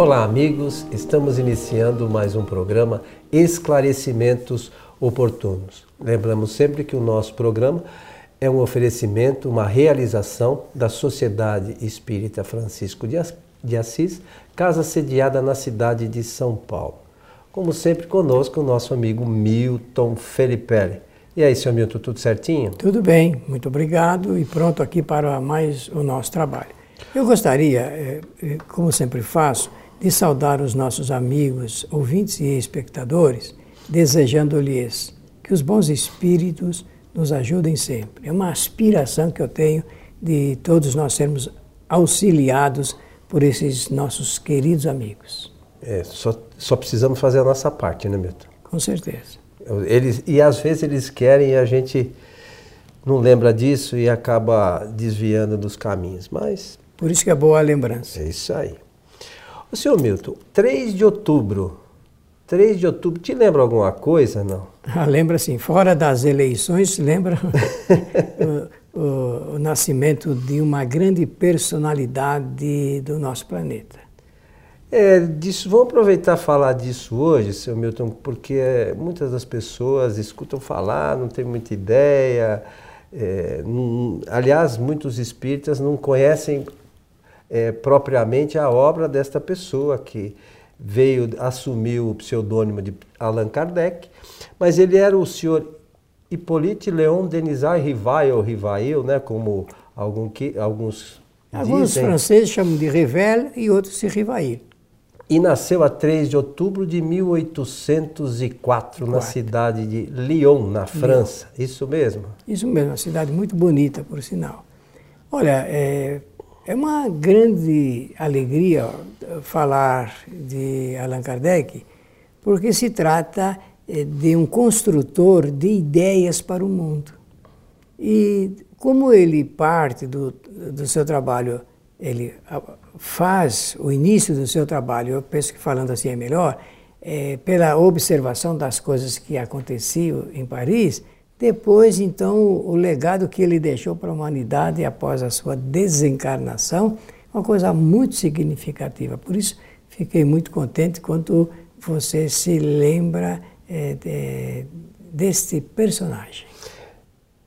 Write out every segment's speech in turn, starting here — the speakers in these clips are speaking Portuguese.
Olá, amigos. Estamos iniciando mais um programa Esclarecimentos Oportunos. Lembramos sempre que o nosso programa é um oferecimento, uma realização da Sociedade Espírita Francisco de Assis, casa sediada na cidade de São Paulo. Como sempre, conosco o nosso amigo Milton Felipe. E aí, senhor Milton, tudo certinho? Tudo bem, muito obrigado e pronto aqui para mais o nosso trabalho. Eu gostaria, eh, eh, como sempre faço, de saudar os nossos amigos, ouvintes e espectadores, desejando-lhes que os bons espíritos nos ajudem sempre. É uma aspiração que eu tenho de todos nós sermos auxiliados por esses nossos queridos amigos. É, só, só precisamos fazer a nossa parte, né, Milton? Com certeza. Eles, e às vezes eles querem e a gente não lembra disso e acaba desviando dos caminhos, mas... Por isso que é boa a lembrança. É isso aí. O senhor Milton, 3 de outubro, 3 de outubro, te lembra alguma coisa, não? Ah, lembra sim, fora das eleições, lembra o, o, o nascimento de uma grande personalidade do nosso planeta. É, disso, vamos aproveitar falar disso hoje, seu Milton, porque muitas das pessoas escutam falar, não tem muita ideia. É, não, aliás, muitos espíritas não conhecem é, propriamente a obra desta pessoa que veio assumir o pseudônimo de Allan Kardec, mas ele era o senhor Hippolyte Léon Denisard Rivail, Rivail, né, como algum, que, alguns Alguns dizem. franceses chamam de Revel e outros de Rivail e nasceu a 3 de outubro de 1804 na cidade de Lyon, na França. Lyon. Isso mesmo? Isso mesmo, uma cidade muito bonita, por sinal. Olha, é, é uma grande alegria falar de Allan Kardec, porque se trata é, de um construtor de ideias para o mundo. E como ele parte do, do seu trabalho, ele faz o início do seu trabalho, eu penso que falando assim é melhor, é, pela observação das coisas que aconteciam em Paris, depois, então, o legado que ele deixou para a humanidade após a sua desencarnação, uma coisa muito significativa. Por isso, fiquei muito contente quando você se lembra é, de, deste personagem.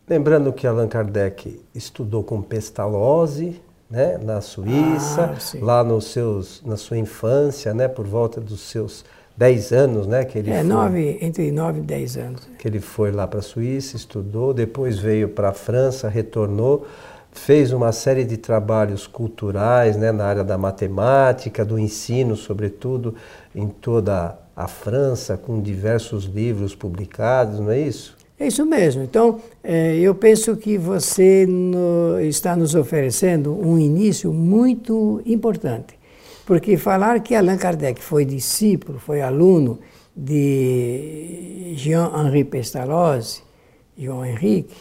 Lembrando que Allan Kardec estudou com Pestalozzi, né, na Suíça, ah, lá nos seus, na sua infância, né, por volta dos seus 10 anos, né, que ele é, foi, nove, entre 9 e 10 anos. Que ele foi lá para a Suíça, estudou, depois veio para a França, retornou, fez uma série de trabalhos culturais, né, na área da matemática, do ensino, sobretudo, em toda a França, com diversos livros publicados, não é isso? É isso mesmo. Então, é, eu penso que você no, está nos oferecendo um início muito importante. Porque falar que Allan Kardec foi discípulo, foi aluno de Jean-Henri Pestalozzi, João Henrique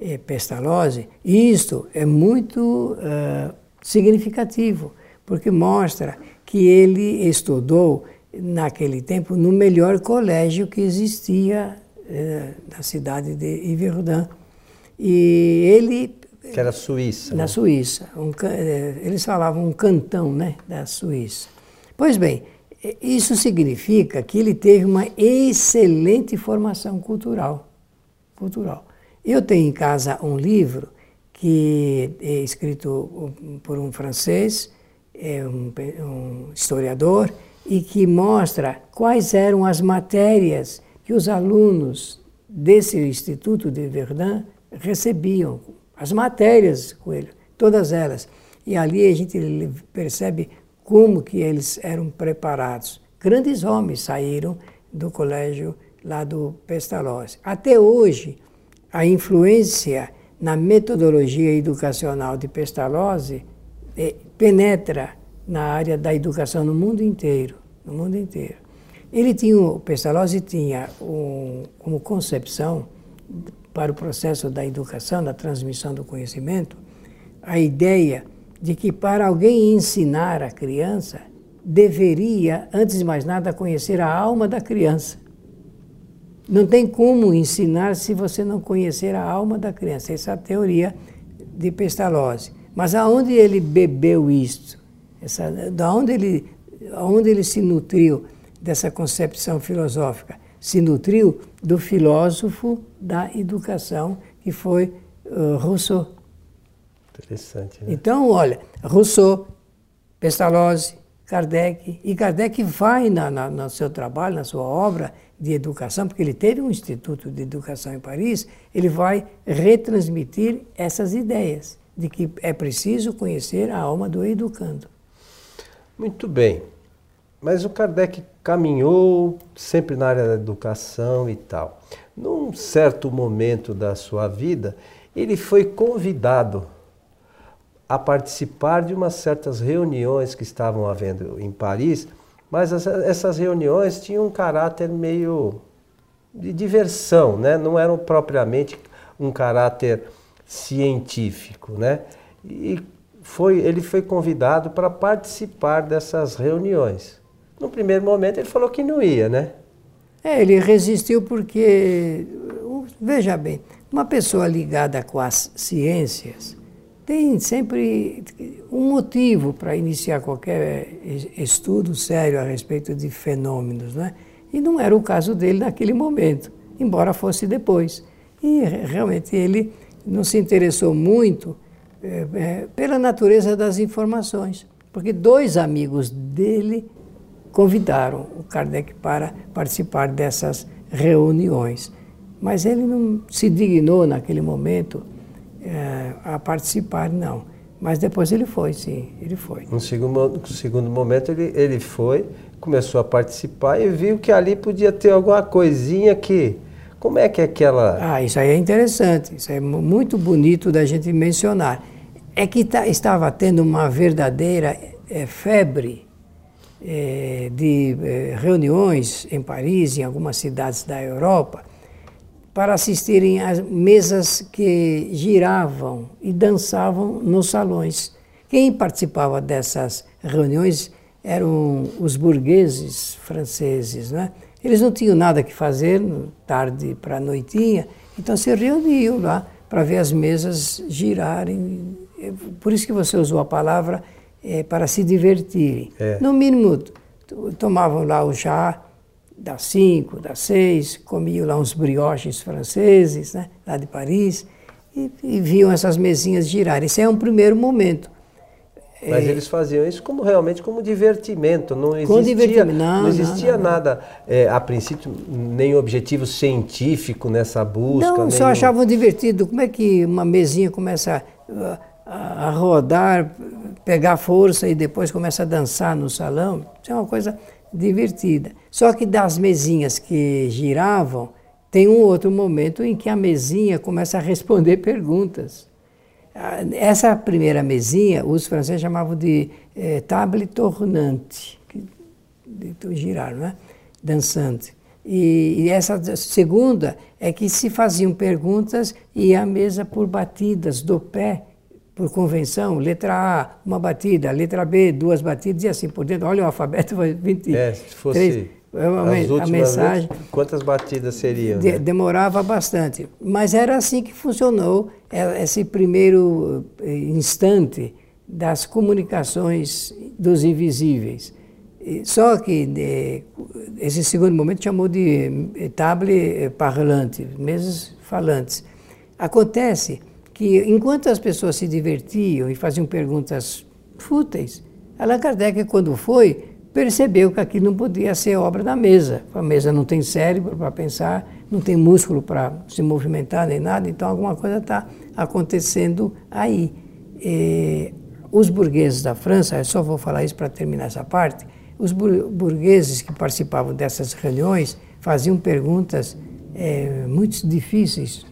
eh, Pestalozzi, isto é muito uh, significativo, porque mostra que ele estudou naquele tempo no melhor colégio que existia eh, na cidade de Yverdun. E ele... Que era Suíça. Na né? Suíça. Um, eh, eles falavam um cantão né, da Suíça. Pois bem, eh, isso significa que ele teve uma excelente formação cultural. cultural. Eu tenho em casa um livro que é escrito por um francês, é um, um historiador, e que mostra quais eram as matérias que os alunos desse Instituto de Verdun recebiam, as matérias com ele, todas elas. E ali a gente percebe como que eles eram preparados. Grandes homens saíram do colégio lá do Pestalozzi. Até hoje, a influência na metodologia educacional de Pestalozzi eh, penetra na área da educação no mundo inteiro, no mundo inteiro. Ele tinha, o Pestalozzi tinha um, como concepção para o processo da educação, da transmissão do conhecimento, a ideia de que para alguém ensinar a criança, deveria, antes de mais nada, conhecer a alma da criança. Não tem como ensinar se você não conhecer a alma da criança. Essa é a teoria de Pestalozzi. Mas aonde ele bebeu isto? Essa, da onde ele onde ele se nutriu dessa concepção filosófica? Se nutriu do filósofo da educação, que foi uh, Rousseau. Interessante. Né? Então, olha, Rousseau, Pestalozzi, Kardec, e Kardec vai na, na, no seu trabalho, na sua obra de educação, porque ele teve um instituto de educação em Paris, ele vai retransmitir essas ideias de que é preciso conhecer a alma do educando. Muito bem. Mas o Kardec caminhou sempre na área da educação e tal. Num certo momento da sua vida, ele foi convidado a participar de umas certas reuniões que estavam havendo em Paris, mas essas reuniões tinham um caráter meio de diversão, né? não eram propriamente um caráter científico. Né? E foi, ele foi convidado para participar dessas reuniões. No primeiro momento ele falou que não ia, né? É, ele resistiu porque, veja bem, uma pessoa ligada com as ciências, tem sempre um motivo para iniciar qualquer estudo sério a respeito de fenômenos, né? E não era o caso dele naquele momento, embora fosse depois. E realmente ele não se interessou muito é, pela natureza das informações, porque dois amigos dele convidaram o Kardec para participar dessas reuniões. Mas ele não se dignou naquele momento é, a participar, não. Mas depois ele foi, sim, ele foi. No segundo, no segundo momento ele, ele foi, começou a participar e viu que ali podia ter alguma coisinha que. Como é que é aquela. Ah, isso aí é interessante, isso é muito bonito da gente mencionar. É que tá, estava tendo uma verdadeira é, febre é, de é, reuniões em Paris, em algumas cidades da Europa, para assistirem às mesas que giravam e dançavam nos salões. Quem participava dessas reuniões eram os burgueses franceses, né? Eles não tinham nada que fazer, tarde para noitinha, então se reuniam lá para ver as mesas girarem. Por isso que você usou a palavra é, para se divertirem. É. No mínimo, tomavam lá o chá, das cinco, das seis, comiam lá uns brioches franceses, né, lá de Paris, e, e viam essas mesinhas girar. Esse é um primeiro momento. Mas é, eles faziam isso como realmente como divertimento, não existia, divertimento. Não, não existia não, não, nada é, a princípio nem objetivo científico nessa busca. Não, só achavam divertido. Como é que uma mesinha começa a, rodar, pegar força e depois começa a dançar no salão? Isso é uma coisa divertida. Só que das mesinhas que giravam, tem um outro momento em que a mesinha começa a responder perguntas. Essa primeira mesinha, os franceses chamavam de eh, table tournante, de girar, né? dançante. E, e, essa segunda é que se faziam perguntas e a mesa por batidas do pé por convenção, letra A, uma batida, letra B, duas batidas e assim por dentro. Olha o alfabeto, 20. É, se fosse a, a mensagem. quantas batidas seriam? De, né? Demorava bastante. Mas era assim que funcionou é, esse primeiro eh, instante das comunicações dos invisíveis. Só que de, esse segundo momento chamou de eh, table eh, parlante, mesas falantes. Acontece que enquanto as pessoas se divertiam e faziam perguntas fúteis, Allan Kardec, quando foi, percebeu que aquilo não podia ser obra da mesa. A mesa não tem cérebro para pensar, não tem músculo para se movimentar nem nada, então alguma coisa está acontecendo aí. E, os burgueses da França, eu só vou falar isso para terminar essa parte, os burgueses que participavam dessas reuniões faziam perguntas é, muito difíceis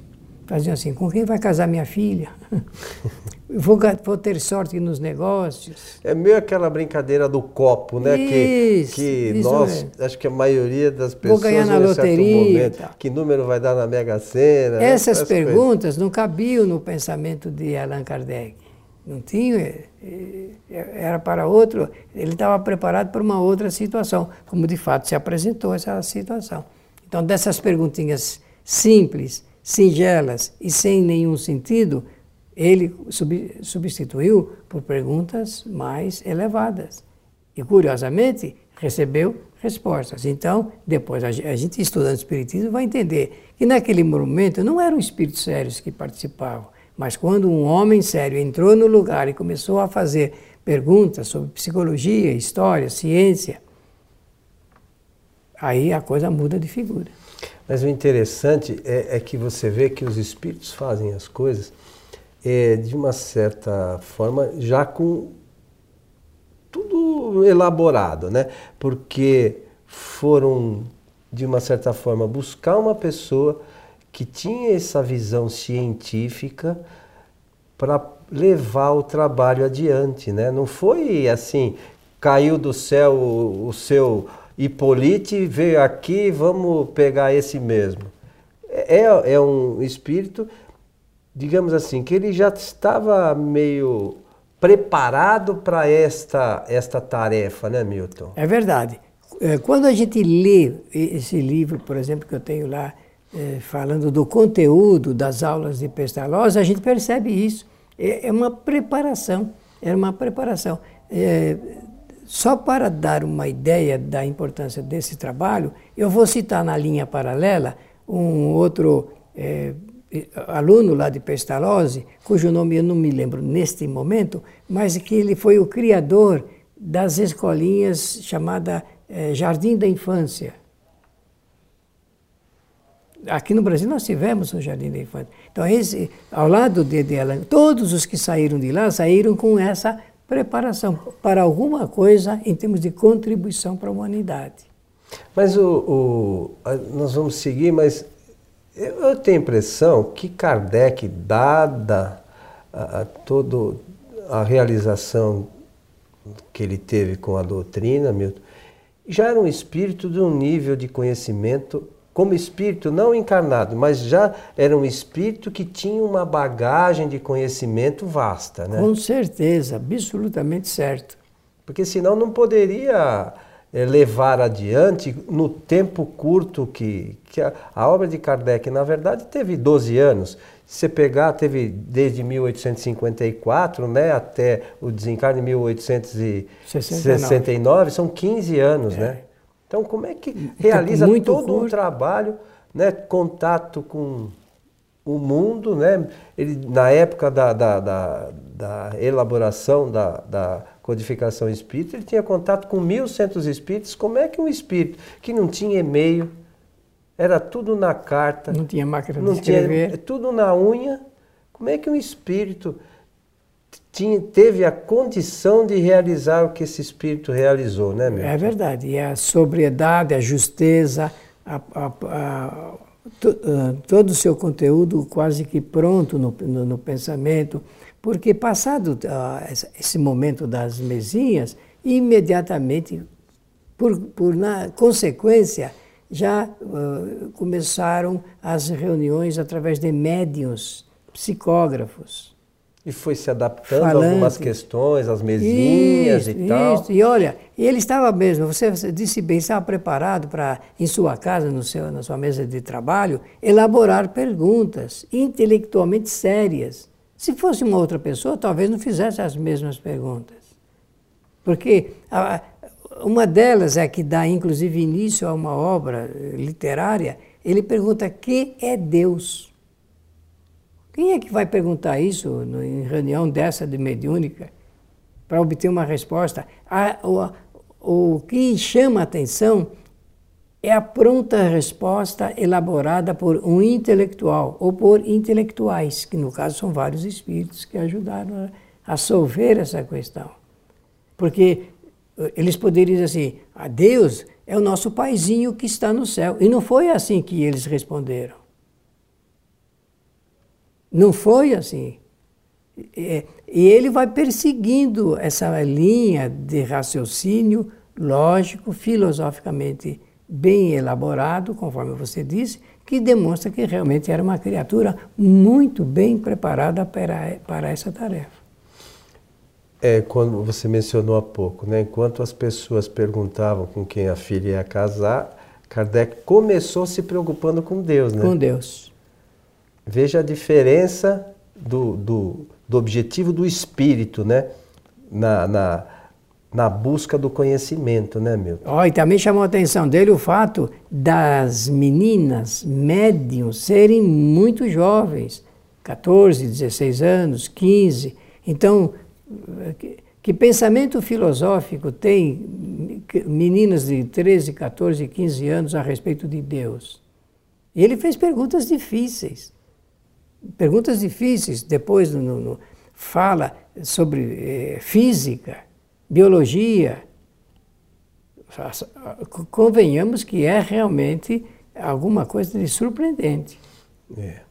faziam assim: com quem vai casar minha filha? vou, vou, ter sorte nos negócios. É meio aquela brincadeira do copo, né? Isso, que que isso nós, é. acho que a maioria das pessoas. Vou ganhar na loteria. Momento, que número vai dar na Mega Sena? Né? Essas perguntas coisas. não cabiam no pensamento de Allan Kardec. Não tinha, é, é, era para outro, ele estava preparado para uma outra situação, como de fato se apresentou essa situação. Então, dessas perguntinhas simples, singelas e sem nenhum sentido, ele substituiu por perguntas mais elevadas. E, curiosamente, recebeu respostas. Então, depois, a gente estudando Espiritismo vai entender que naquele momento não eram espíritos sérios que participavam, mas quando um homem sério entrou no lugar e começou a fazer perguntas sobre psicologia, história, ciência, aí a coisa muda de figura. Mas o interessante é, é que você vê que os espíritos fazem as coisas é, de uma certa forma já com tudo elaborado, né? Porque foram, de uma certa forma, buscar uma pessoa que tinha essa visão científica para levar o trabalho adiante, né? Não foi assim, caiu do céu o, o seu Hipólite veio aqui, vamos pegar esse mesmo. É, é um espírito, digamos assim, que ele já estava meio preparado para esta, esta tarefa, né, Milton? É verdade. É, quando a gente lê esse livro, por exemplo, que eu tenho lá, é, falando do conteúdo das aulas de Pestalozzi, a gente percebe isso. É, é uma preparação, é uma preparação. É, só para dar uma ideia da importância desse trabalho, eu vou citar na linha paralela um outro é, aluno lá de Pestalozzi, cujo nome eu não me lembro neste momento, mas que ele foi o criador das escolinhas chamada é, Jardim da Infância. Aqui no Brasil nós tivemos o Jardim da Infância. Então, esse, ao lado de, de Alan, todos os que saíram de lá saíram com essa preparação para alguma coisa em termos de contribuição para a humanidade. Mas o, o nós vamos seguir, mas eu tenho a impressão que Kardec, dada a, a todo a realização que ele teve com a doutrina, Milton, já era um espírito de um nível de conhecimento como espírito não encarnado, mas já era um espírito que tinha uma bagagem de conhecimento vasta, né? Com certeza, absolutamente certo. Porque senão não poderia é, levar adiante no tempo curto que, que a, a, obra de Kardec, na verdade, teve 12 anos. Se você pegar, teve desde 1854 né, até o desencarne em 1869, são 15 anos, é. né? Então, como é que realiza tá todo um trabalho, né, contato com o mundo, né? Ele, na época da, da, da, da elaboração da, da, codificação espírita, ele tinha contato com 1.100 espíritos. Como é que um espírito que não tinha e-mail, era tudo na carta, não tinha máquina não de escrever, tinha, tudo na unha, como é que um espírito tinha, teve a condição de realizar o que esse espírito realizou, né, meu? É verdade. E a sobriedade, a justeza, a, a, a, to, todo o seu conteúdo quase que pronto no, no, no pensamento, porque passado uh, esse momento das mesinhas, imediatamente, por, por na consequência, já uh, começaram as reuniões através de médiums, psicógrafos. E foi se adaptando Falante. a algumas questões, as mesinhas isso, e tal. Isso. E olha, ele estava mesmo, você disse bem, estava preparado para, em sua casa, no seu, na sua mesa de trabalho, elaborar perguntas intelectualmente sérias. Se fosse uma outra pessoa, talvez não fizesse as mesmas perguntas. Porque a, uma delas é que dá, inclusive, início a uma obra literária, ele pergunta: que é Deus? Quem é que vai perguntar isso em reunião dessa de mediúnica para obter uma resposta? o, o que chama a atenção é a pronta resposta elaborada por um intelectual ou por intelectuais, que no caso são vários espíritos que ajudaram a, a solver essa questão. Porque eh, eles poderiam dizer assim: a Deus é o nosso paizinho que está no céu. E não foi assim que eles responderam. Não foi assim. E ele vai perseguindo essa linha de raciocínio lógico, filosoficamente bem elaborado, conforme você disse, que demonstra que realmente era uma criatura muito bem preparada para, para essa tarefa. É, quando você mencionou há pouco, né, enquanto as pessoas perguntavam com quem a filha ia casar, Kardec começou se preocupando com Deus, né? Com Deus. Veja a diferença do, do, do objetivo do espírito, né? Na, na, na busca do conhecimento, né, Milton? Oh, e também chamou a atenção dele o fato das meninas médiums serem muito jovens, 14, 16 anos, 15. Então, que, que pensamento filosófico tem meninas de 13, 14, 15 anos a respeito de Deus? E ele fez perguntas difíceis. Perguntas difíceis. Depois no, no, fala sobre eh, física, biologia. Convenhamos que é realmente alguma coisa de surpreendente. É.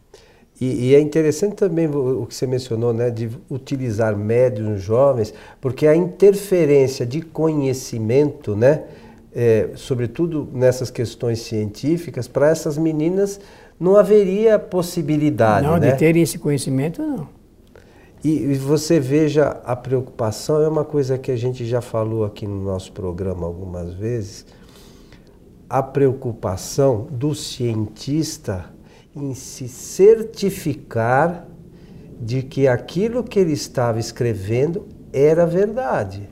E, e, é interessante também o, que você mencionou, né, de utilizar médios jovens, porque a interferência de conhecimento, né, é, sobretudo nessas questões científicas, para essas meninas não haveria possibilidade. Não, né? de terem esse conhecimento, não. E, e você veja a preocupação, é uma coisa que a gente já falou aqui no nosso programa algumas vezes, a preocupação do cientista em se certificar de que aquilo que ele estava escrevendo era verdade.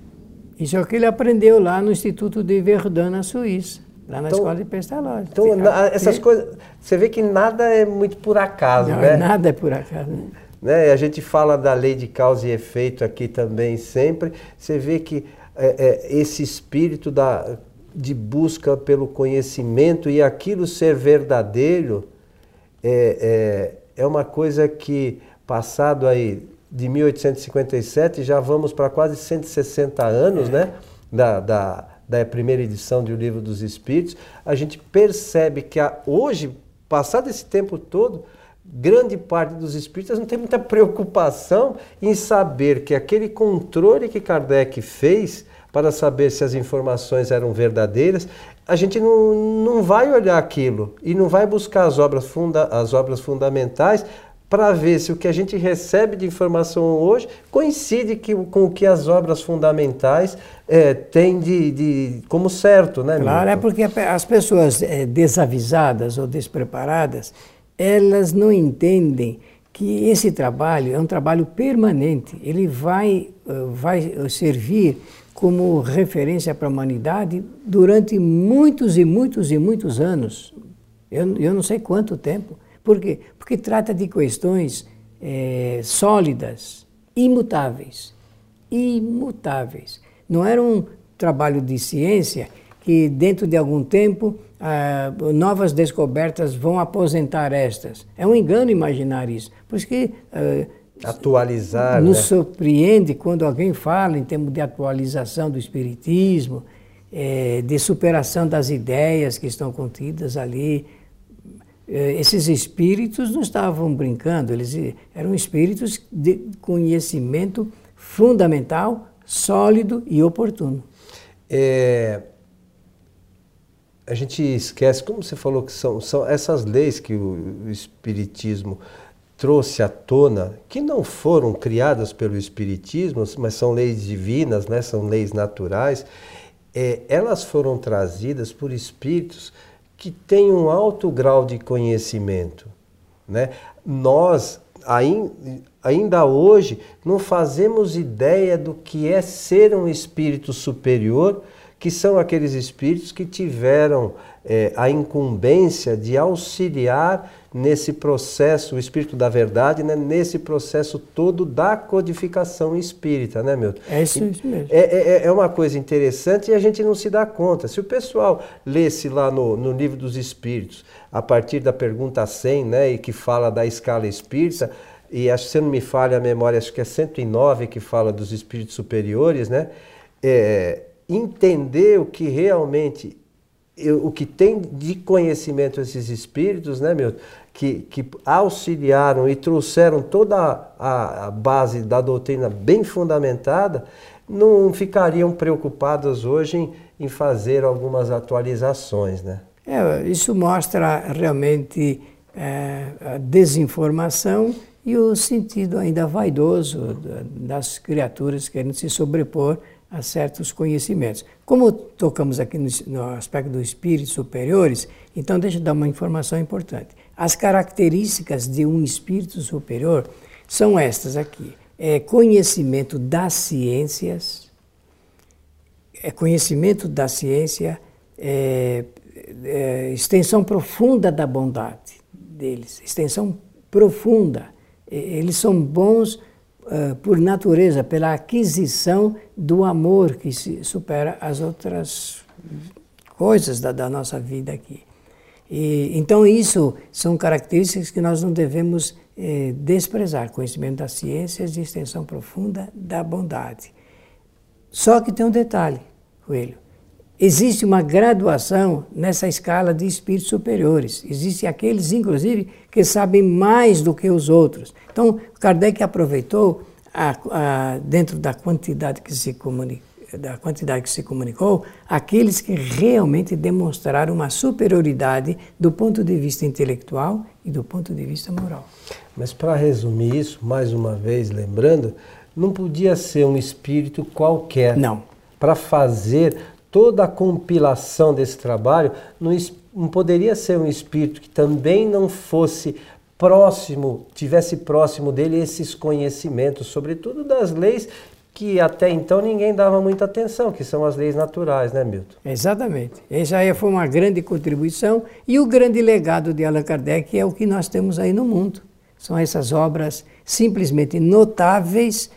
Isso é o que ele aprendeu lá no Instituto de Verdun, na Suíça, lá na então, escola de pestalozzi. Então, essas coisas, você vê que nada é muito por acaso, Não, né? Nada é por acaso. Né? né? A gente fala da lei de causa e efeito aqui também sempre. Você vê que é, é, esse espírito da, de busca pelo conhecimento e aquilo ser verdadeiro é, é, é uma coisa que, passado aí de 1857, já vamos para quase 160 anos, né? Da, da, da primeira edição do Livro dos Espíritos, a gente percebe que hoje, passado esse tempo todo, grande parte dos espíritas não tem muita preocupação em saber que aquele controle que Kardec fez para saber se as informações eram verdadeiras, a gente não, não vai olhar aquilo e não vai buscar as obras, funda, as obras fundamentais para ver se o que a gente recebe de informação hoje coincide que, com o que as obras fundamentais é, têm de, de, como certo, né? Claro, é porque as pessoas é, desavisadas ou despreparadas, elas não entendem que esse trabalho é um trabalho permanente. Ele vai, eh, vai servir como referência para a humanidade durante muitos e muitos e muitos anos. Eu, eu não sei quanto tempo. Por quê? Porque trata de questões é, sólidas, imutáveis. Imutáveis. Não era um trabalho de ciência que, dentro de algum tempo, ah, novas descobertas vão aposentar estas. É um engano imaginar isso. Por isso que. Ah, Atualizar. Nos né? surpreende quando alguém fala em termos de atualização do Espiritismo, é, de superação das ideias que estão contidas ali. É, esses espíritos não estavam brincando, eles eram espíritos de conhecimento fundamental, sólido e oportuno. É, a gente esquece, como você falou, que são, são essas leis que o, o Espiritismo trouxe à tona, que não foram criadas pelo Espiritismo, mas são leis divinas, né? são leis naturais, é, elas foram trazidas por espíritos que têm um alto grau de conhecimento. Né? Nós, ainda hoje, não fazemos ideia do que é ser um espírito superior, que são aqueles espíritos que tiveram é, a incumbência de auxiliar nesse processo, o Espírito da Verdade, né, nesse processo todo da codificação espírita, né, meu? É isso, mesmo. É, é, é, uma coisa interessante e a gente não se dá conta. Se o pessoal lesse lá no, no livro dos Espíritos, a partir da pergunta 100, né, e que fala da escala espírita, e acho que se não me falha a memória, acho que é 109 que fala dos espíritos superiores, né? É, entender o que realmente o que tem de conhecimento esses espíritos, né, meu, que, que auxiliaram e trouxeram toda a, a base da doutrina bem fundamentada, não ficariam preocupados hoje em, em fazer algumas atualizações, né? É, isso mostra realmente é, a desinformação e o sentido ainda vaidoso das criaturas querendo se sobrepor a certos conhecimentos. Como tocamos aqui no, no aspecto dos espíritos superiores, então deixa eu dar uma informação importante. As características de um espírito superior são estas aqui: é conhecimento das ciências, é conhecimento da ciência, é, é, extensão profunda da bondade deles, extensão profunda. Eles são bons uh, por natureza, pela aquisição do amor que supera as outras coisas da, da nossa vida aqui. E, então, isso são características que nós não devemos eh, desprezar: conhecimento das ciências e extensão profunda da bondade. Só que tem um detalhe, Coelho. Existe uma graduação nessa escala de espíritos superiores. Existem aqueles, inclusive, que sabem mais do que os outros. Então, Kardec aproveitou, a, a, dentro da quantidade que se comunica, da quantidade que se comunicou, aqueles que realmente demonstraram uma superioridade do ponto de vista intelectual e do ponto de vista moral. Mas para resumir isso, mais uma vez lembrando, não podia ser um espírito qualquer. Não. Para fazer toda a compilação desse trabalho, não, não poderia ser um espírito que também não fosse próximo, tivesse próximo dele esses conhecimentos, sobretudo das leis que até então ninguém dava muita atenção, que são as leis naturais, né, Milton? Exatamente. Essa aí foi uma grande contribuição e o grande legado de Allan Kardec é o que nós temos aí no mundo. São essas obras simplesmente notáveis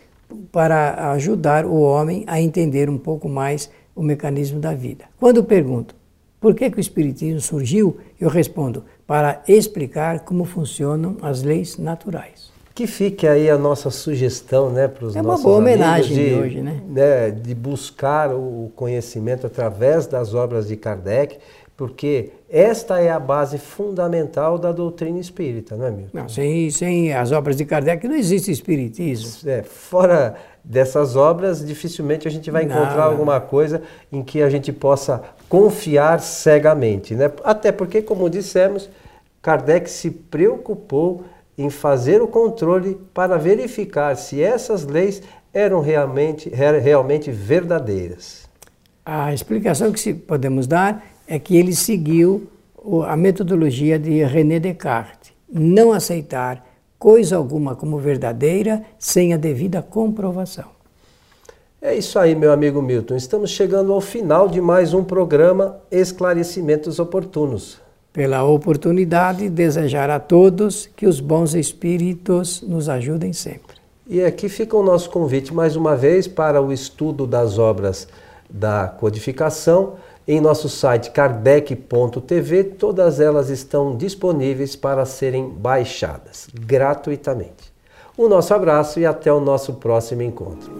para ajudar o homem a entender um pouco mais o mecanismo da vida. Quando pergunto por que, que o Espiritismo surgiu, eu respondo para explicar como funcionam as leis naturais. Que fique aí a nossa sugestão né, para os é nossos uma boa homenagem de, de hoje, né? né? De buscar o conhecimento através das obras de Kardec, porque esta é a base fundamental da doutrina espírita, não é, Milton? Não, sem, sem as obras de Kardec não existe espiritismo. É, fora dessas obras, dificilmente a gente vai encontrar não, alguma coisa em que a gente possa confiar cegamente, né? Até porque, como dissemos, Kardec se preocupou em fazer o controle para verificar se essas leis eram realmente, realmente verdadeiras. A explicação que podemos dar é que ele seguiu a metodologia de René Descartes, não aceitar coisa alguma como verdadeira sem a devida comprovação. É isso aí, meu amigo Milton. Estamos chegando ao final de mais um programa Esclarecimentos Oportunos. Pela oportunidade, desejar a todos que os bons espíritos nos ajudem sempre. E aqui fica o nosso convite mais uma vez para o estudo das obras da codificação em nosso site kardec.tv. Todas elas estão disponíveis para serem baixadas gratuitamente. O nosso abraço e até o nosso próximo encontro.